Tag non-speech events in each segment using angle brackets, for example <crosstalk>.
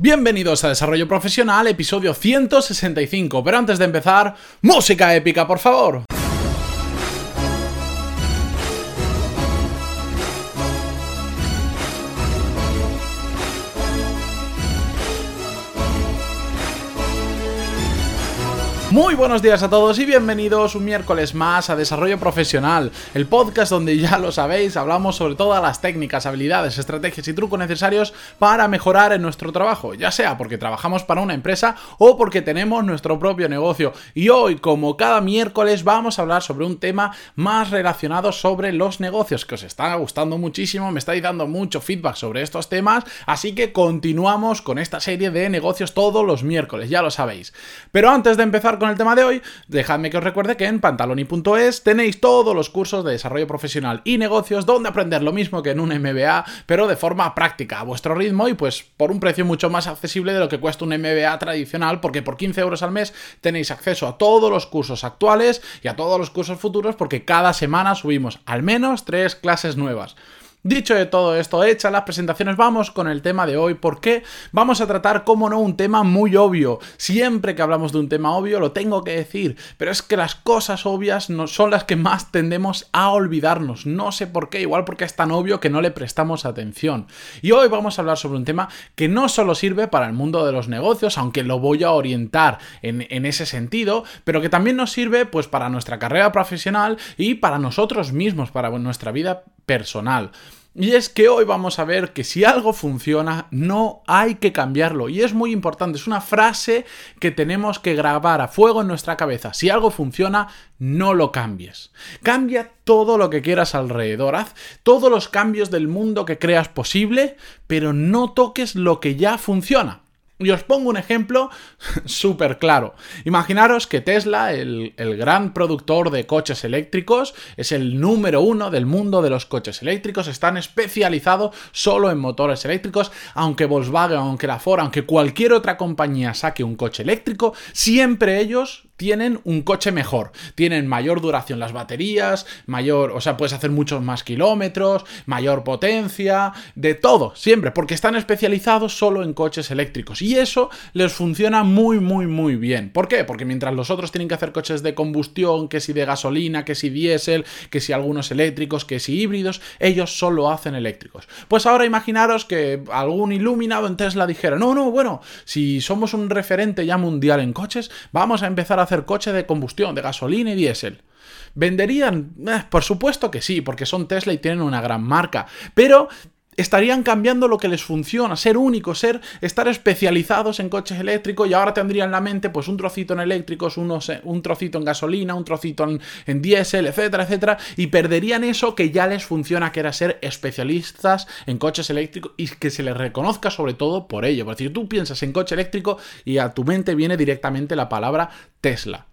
Bienvenidos a Desarrollo Profesional, episodio 165. Pero antes de empezar, música épica, por favor. Muy buenos días a todos y bienvenidos un miércoles más a Desarrollo Profesional, el podcast donde ya lo sabéis, hablamos sobre todas las técnicas, habilidades, estrategias y trucos necesarios para mejorar en nuestro trabajo, ya sea porque trabajamos para una empresa o porque tenemos nuestro propio negocio. Y hoy, como cada miércoles, vamos a hablar sobre un tema más relacionado sobre los negocios, que os está gustando muchísimo, me estáis dando mucho feedback sobre estos temas, así que continuamos con esta serie de negocios todos los miércoles, ya lo sabéis. Pero antes de empezar con el tema de hoy, dejadme que os recuerde que en pantaloni.es tenéis todos los cursos de desarrollo profesional y negocios donde aprender lo mismo que en un MBA, pero de forma práctica, a vuestro ritmo y pues por un precio mucho más accesible de lo que cuesta un MBA tradicional, porque por 15 euros al mes tenéis acceso a todos los cursos actuales y a todos los cursos futuros, porque cada semana subimos al menos tres clases nuevas. Dicho de todo esto, hecha las presentaciones, vamos con el tema de hoy, porque vamos a tratar, como no, un tema muy obvio. Siempre que hablamos de un tema obvio lo tengo que decir, pero es que las cosas obvias no son las que más tendemos a olvidarnos. No sé por qué, igual porque es tan obvio que no le prestamos atención. Y hoy vamos a hablar sobre un tema que no solo sirve para el mundo de los negocios, aunque lo voy a orientar en, en ese sentido, pero que también nos sirve pues para nuestra carrera profesional y para nosotros mismos, para nuestra vida personal. Y es que hoy vamos a ver que si algo funciona, no hay que cambiarlo. Y es muy importante, es una frase que tenemos que grabar a fuego en nuestra cabeza. Si algo funciona, no lo cambies. Cambia todo lo que quieras alrededor. Haz todos los cambios del mundo que creas posible, pero no toques lo que ya funciona. Y os pongo un ejemplo <laughs> súper claro. Imaginaros que Tesla, el, el, gran productor de coches eléctricos, es el número uno del mundo de los coches eléctricos, están especializados solo en motores eléctricos, aunque Volkswagen, aunque la Ford, aunque cualquier otra compañía saque un coche eléctrico, siempre ellos tienen un coche mejor, tienen mayor duración las baterías, mayor, o sea, puedes hacer muchos más kilómetros, mayor potencia, de todo, siempre, porque están especializados solo en coches eléctricos y eso les funciona muy, muy, muy bien. ¿Por qué? Porque mientras los otros tienen que hacer coches de combustión, que si de gasolina, que si diésel, que si algunos eléctricos, que si híbridos, ellos solo hacen eléctricos. Pues ahora imaginaros que algún iluminado en Tesla dijera, no, no, bueno, si somos un referente ya mundial en coches, vamos a empezar a hacer coche de combustión, de gasolina y diésel. ¿Venderían? Eh, por supuesto que sí, porque son Tesla y tienen una gran marca. Pero estarían cambiando lo que les funciona, ser únicos, ser, estar especializados en coches eléctricos y ahora tendrían en la mente pues un trocito en eléctricos, unos, un trocito en gasolina, un trocito en, en diésel, etcétera, etcétera, y perderían eso que ya les funciona, que era ser especialistas en coches eléctricos y que se les reconozca sobre todo por ello. Es decir, tú piensas en coche eléctrico y a tu mente viene directamente la palabra Tesla.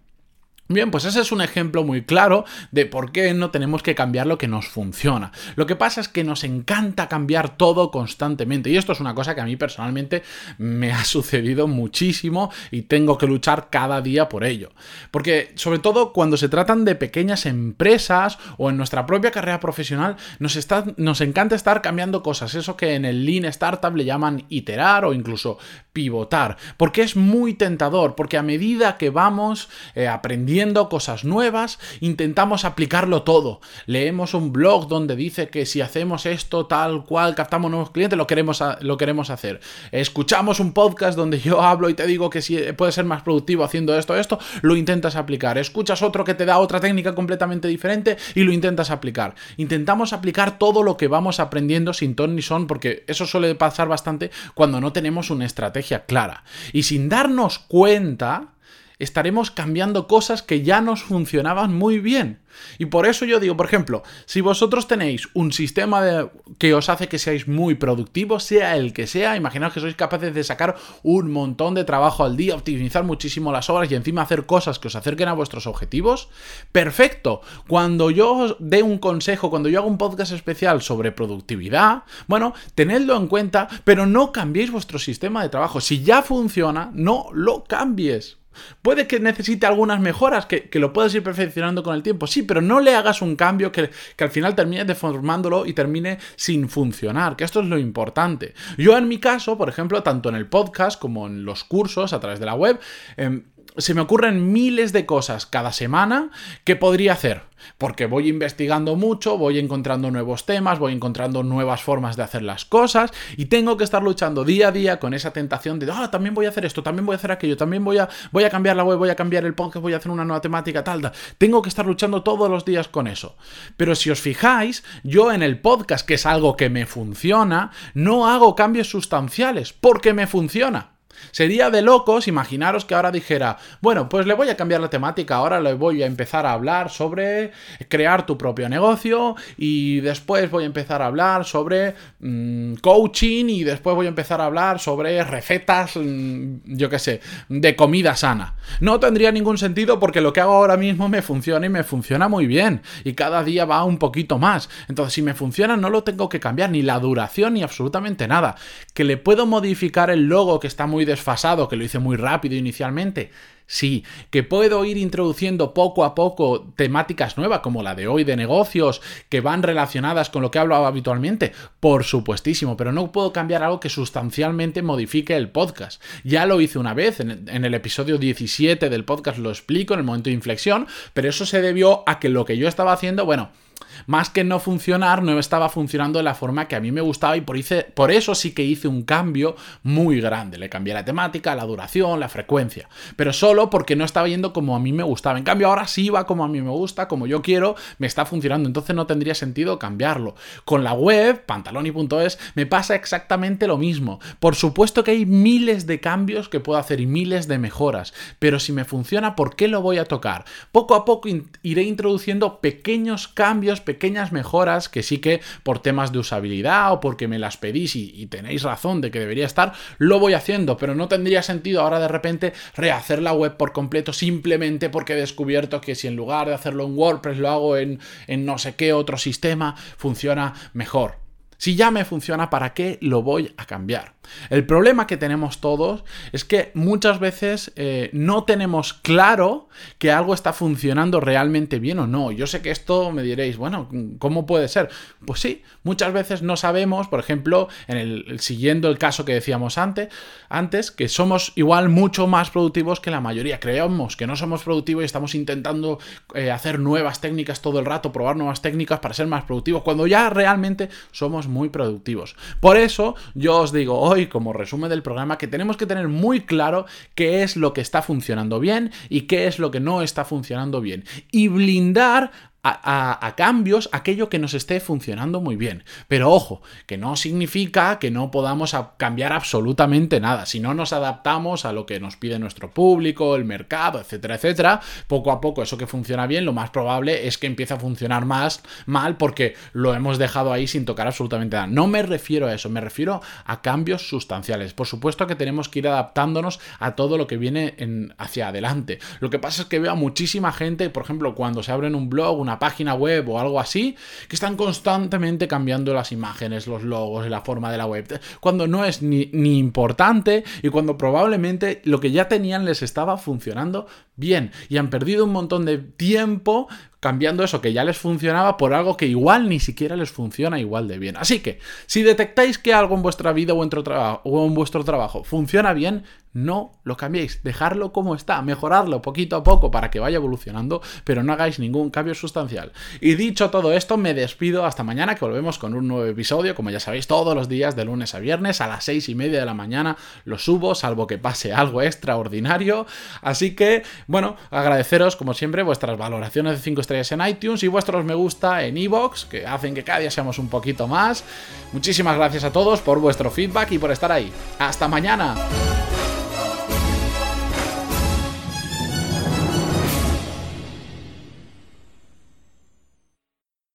Bien, pues ese es un ejemplo muy claro de por qué no tenemos que cambiar lo que nos funciona. Lo que pasa es que nos encanta cambiar todo constantemente y esto es una cosa que a mí personalmente me ha <laughs> sucedido muchísimo y tengo que luchar cada día por ello. Porque sobre todo cuando se tratan de pequeñas empresas o en nuestra propia carrera profesional, nos, está, nos encanta estar cambiando cosas, eso que en el Lean Startup le llaman iterar o incluso pivotar, porque es muy tentador, porque a medida que vamos eh, aprendiendo cosas nuevas, intentamos aplicarlo todo. Leemos un blog donde dice que si hacemos esto tal cual, captamos nuevos clientes, lo queremos, lo queremos hacer. Escuchamos un podcast donde yo hablo y te digo que si puedes ser más productivo haciendo esto, esto, lo intentas aplicar. Escuchas otro que te da otra técnica completamente diferente y lo intentas aplicar. Intentamos aplicar todo lo que vamos aprendiendo sin ton ni son, porque eso suele pasar bastante cuando no tenemos una estrategia clara. Y sin darnos cuenta, estaremos cambiando cosas que ya nos funcionaban muy bien. Y por eso yo digo, por ejemplo, si vosotros tenéis un sistema que os hace que seáis muy productivos, sea el que sea, imaginaos que sois capaces de sacar un montón de trabajo al día, optimizar muchísimo las horas y encima hacer cosas que os acerquen a vuestros objetivos, perfecto. Cuando yo os dé un consejo, cuando yo hago un podcast especial sobre productividad, bueno, tenedlo en cuenta, pero no cambiéis vuestro sistema de trabajo. Si ya funciona, no lo cambies. Puede que necesite algunas mejoras, que, lo puedas ir perfeccionando con el tiempo, sí, pero no le hagas un cambio que, que, al final termine deformándolo y termine sin funcionar, que esto es lo importante. Yo en mi caso, por ejemplo, tanto en el podcast como en los cursos a través de la web, eh, se me ocurren miles de cosas cada semana que podría hacer. Porque voy investigando mucho, voy encontrando nuevos temas, voy encontrando nuevas formas de hacer las cosas y tengo que estar luchando día a día con esa tentación de, ah, también voy a hacer esto, también voy a hacer aquello, también voy a, voy a cambiar la web, voy a cambiar el podcast, voy a hacer una nueva temática, tal, tal. Tengo que estar luchando todos los días con eso. Pero si os fijáis, yo en el podcast, que es algo que me funciona, no hago cambios sustanciales porque me funciona. Sería de locos imaginaros que ahora dijera, bueno, pues le voy a cambiar la temática, ahora le voy a empezar a hablar sobre crear tu propio negocio y después voy a empezar a hablar sobre mm, coaching y después voy a empezar a hablar sobre recetas, mm, yo qué sé, de comida sana. No tendría ningún sentido porque lo que hago ahora mismo me funciona y me funciona muy bien y cada día va un poquito más. Entonces, si me funciona no lo tengo que cambiar ni la duración ni absolutamente nada. Que le puedo modificar el logo que está muy desfasado, que lo hice muy rápido inicialmente. Sí, que puedo ir introduciendo poco a poco temáticas nuevas, como la de hoy de negocios, que van relacionadas con lo que hablo habitualmente, por supuestísimo, pero no puedo cambiar algo que sustancialmente modifique el podcast. Ya lo hice una vez, en, el episodio 17 del podcast lo explico en el momento de inflexión, pero eso se debió a que lo que yo estaba haciendo, bueno, más que no funcionar, no estaba funcionando de la forma que a mí me gustaba y por, por eso sí que hice un cambio muy grande. Le cambié la temática, la duración, la frecuencia, pero solo porque no estaba yendo como a mí me gustaba. En cambio, ahora sí va como a mí me gusta, como yo quiero, me está funcionando, entonces no tendría sentido cambiarlo. Con la web, pantaloni.es, me pasa exactamente lo mismo. Por supuesto que hay miles de cambios que puedo hacer y miles de mejoras, pero si me funciona, ¿por qué lo voy a tocar? Poco a poco iré introduciendo pequeños cambios, pequeñas mejoras que sí que por temas de usabilidad o porque me las pedís y, tenéis razón de que debería estar, lo voy haciendo, pero no tendría sentido ahora de repente rehacer la web por completo simplemente porque he descubierto que si en lugar de hacerlo en WordPress lo hago en, no sé qué otro sistema, funciona mejor. Si ya me funciona, ¿para qué lo voy a cambiar? El problema que tenemos todos es que muchas veces eh, no tenemos claro que algo está funcionando realmente bien o no. Yo sé que esto me diréis, bueno, ¿cómo puede ser? Pues sí, muchas veces no sabemos, por ejemplo, en el, siguiendo el caso que decíamos antes, antes, que somos igual mucho más productivos que la mayoría. Creemos que no somos productivos y estamos intentando eh, hacer nuevas técnicas todo el rato, probar nuevas técnicas para ser más productivos, cuando ya realmente somos muy productivos. Por eso yo os digo, y como resumen del programa que tenemos que tener muy claro qué es lo que está funcionando bien y qué es lo que no está funcionando bien. Y blindar a, cambios aquello que nos esté funcionando muy bien. Pero ojo, que no significa que no podamos cambiar absolutamente nada. Si no nos adaptamos a lo que nos pide nuestro público, el mercado, etcétera, etcétera, poco a poco eso que funciona bien, lo más probable es que empiece a funcionar más mal porque lo hemos dejado ahí sin tocar absolutamente nada. No me refiero a eso, me refiero a cambios sustanciales. Por supuesto que tenemos que ir adaptándonos a todo lo que viene en, hacia adelante. Lo que pasa es que veo a muchísima gente, por ejemplo, cuando se abren un blog, una página web o algo así, que están constantemente cambiando las imágenes, los logos, la forma de la web, cuando no es ni, ni importante y cuando probablemente lo que ya tenían les estaba funcionando bien y han perdido un montón de tiempo cambiando eso que ya les funcionaba por algo que igual ni siquiera les funciona igual de bien. Así que, si detectáis que algo en vuestra vida o en, vuestro trabajo funciona bien, no lo cambiéis, dejarlo como está, mejorarlo poquito a poco para que vaya evolucionando, pero no hagáis ningún cambio sustancial. Y dicho todo esto, me despido hasta mañana, que volvemos con un nuevo episodio, como ya sabéis, todos los días de lunes a viernes a las seis y media de la mañana lo subo, salvo que pase algo extraordinario. Así que, bueno, agradeceros como siempre vuestras valoraciones de 5 estrellas en iTunes y vuestros me gusta en iVoox, que hacen que cada día seamos un poquito más. Muchísimas gracias a todos por vuestro feedback y por estar ahí. Hasta mañana.